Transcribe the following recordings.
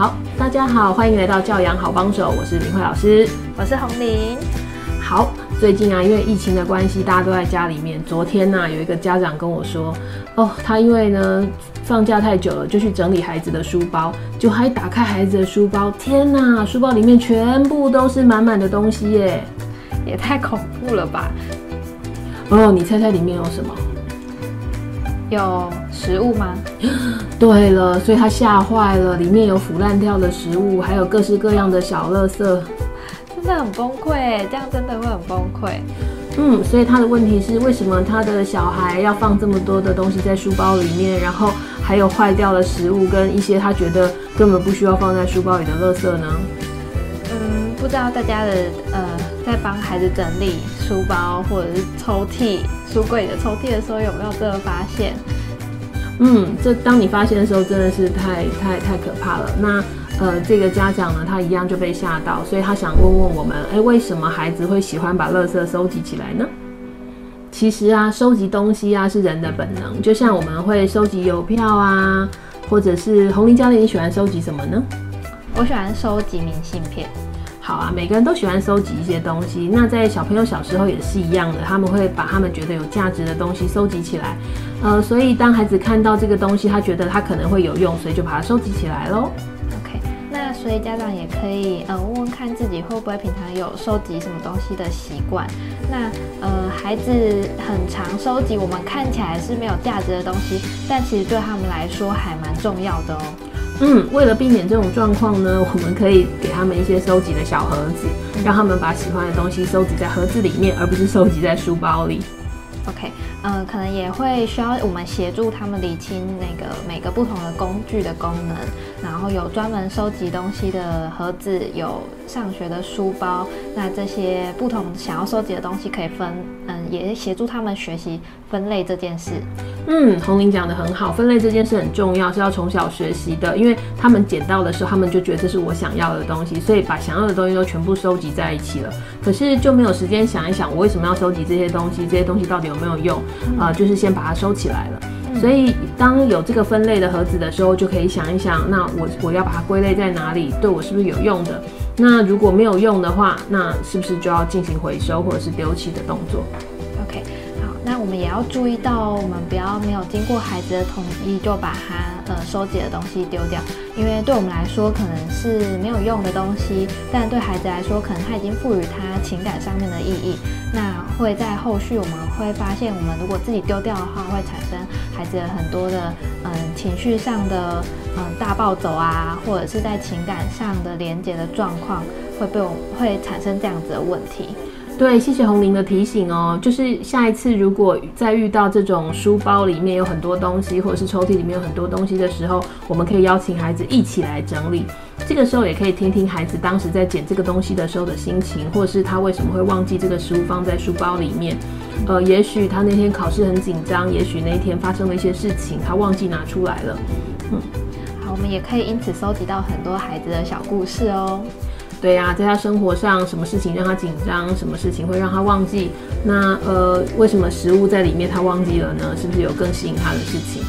好，大家好，欢迎来到教养好帮手，我是明慧老师，我是红玲。好，最近啊，因为疫情的关系，大家都在家里面。昨天呢，有一个家长跟我说，哦，他因为呢放假太久了，就去整理孩子的书包，就还打开孩子的书包，天呐，书包里面全部都是满满的东西耶，也太恐怖了吧！哦，你猜猜里面有什么？有食物吗？对了，所以他吓坏了，里面有腐烂掉的食物，还有各式各样的小垃圾，真的很崩溃，这样真的会很崩溃。嗯，所以他的问题是，为什么他的小孩要放这么多的东西在书包里面，然后还有坏掉的食物跟一些他觉得根本不需要放在书包里的垃圾呢？嗯，不知道大家的呃，在帮孩子整理书包或者是抽屉。书柜的抽屉的时候有没有这个发现？嗯，这当你发现的时候真的是太太太可怕了。那呃，这个家长呢，他一样就被吓到，所以他想问问我们，哎，为什么孩子会喜欢把垃圾收集起来呢？其实啊，收集东西啊是人的本能，就像我们会收集邮票啊，或者是红林教练，你喜欢收集什么呢？我喜欢收集明信片。好啊，每个人都喜欢收集一些东西。那在小朋友小时候也是一样的，他们会把他们觉得有价值的东西收集起来。呃，所以当孩子看到这个东西，他觉得他可能会有用，所以就把它收集起来喽。OK，那所以家长也可以呃问问看自己会不会平常有收集什么东西的习惯。那呃孩子很常收集我们看起来是没有价值的东西，但其实对他们来说还蛮重要的哦。嗯，为了避免这种状况呢，我们可以给他们一些收集的小盒子，让他们把喜欢的东西收集在盒子里面，而不是收集在书包里。OK，嗯，可能也会需要我们协助他们理清那个每个不同的工具的功能，然后有专门收集东西的盒子，有上学的书包，那这些不同想要收集的东西可以分，嗯，也协助他们学习分类这件事。嗯，红玲讲的很好，分类这件事很重要，是要从小学习的，因为他们捡到的时候，他们就觉得这是我想要的东西，所以把想要的东西都全部收集在一起了。可是就没有时间想一想，我为什么要收集这些东西？这些东西到底有没有用？啊，就是先把它收起来了。所以当有这个分类的盒子的时候，就可以想一想，那我我要把它归类在哪里？对我是不是有用的？那如果没有用的话，那是不是就要进行回收或者是丢弃的动作？那我们也要注意到，我们不要没有经过孩子的同意就把他呃收集的东西丢掉，因为对我们来说可能是没有用的东西，但对孩子来说，可能他已经赋予他情感上面的意义。那会在后续我们会发现，我们如果自己丢掉的话，会产生孩子很多的嗯情绪上的嗯大暴走啊，或者是在情感上的连接的状况，会被我会产生这样子的问题。对，谢谢红玲的提醒哦。就是下一次如果再遇到这种书包里面有很多东西，或者是抽屉里面有很多东西的时候，我们可以邀请孩子一起来整理。这个时候也可以听听孩子当时在捡这个东西的时候的心情，或者是他为什么会忘记这个食物放在书包里面。呃，也许他那天考试很紧张，也许那一天发生了一些事情，他忘记拿出来了。嗯，好，我们也可以因此收集到很多孩子的小故事哦。对呀，在他生活上，什么事情让他紧张？什么事情会让他忘记？那呃，为什么食物在里面他忘记了呢？是不是有更吸引他的事情？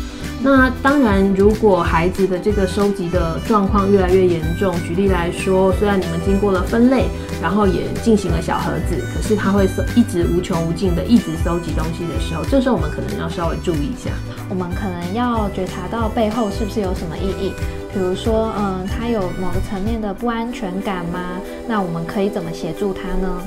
那当然，如果孩子的这个收集的状况越来越严重，举例来说，虽然你们经过了分类，然后也进行了小盒子，可是他会收一直无穷无尽的一直收集东西的时候，这时候我们可能要稍微注意一下，我们可能要觉察到背后是不是有什么意义。比如说，嗯，他有某个层面的不安全感吗？那我们可以怎么协助他呢？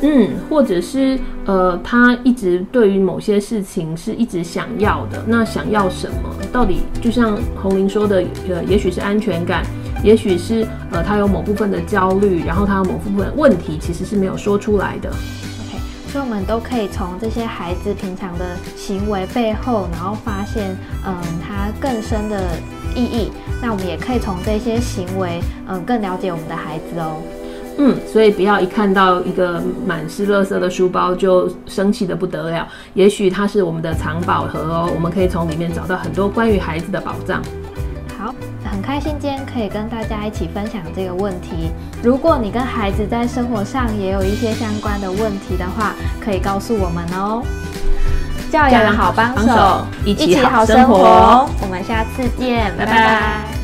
嗯，或者是呃，他一直对于某些事情是一直想要的，那想要什么？到底就像红玲说的，呃，也许是安全感，也许是呃，他有某部分的焦虑，然后他有某部分问题其实是没有说出来的。OK，所以我们都可以从这些孩子平常的行为背后，然后发现，嗯，他更深的。意义，那我们也可以从这些行为，嗯，更了解我们的孩子哦。嗯，所以不要一看到一个满是垃圾的书包就生气的不得了。也许它是我们的藏宝盒哦，我们可以从里面找到很多关于孩子的宝藏。好，很开心今天可以跟大家一起分享这个问题。如果你跟孩子在生活上也有一些相关的问题的话，可以告诉我们哦。教养好帮手，一起好生活。我们下次见，拜拜。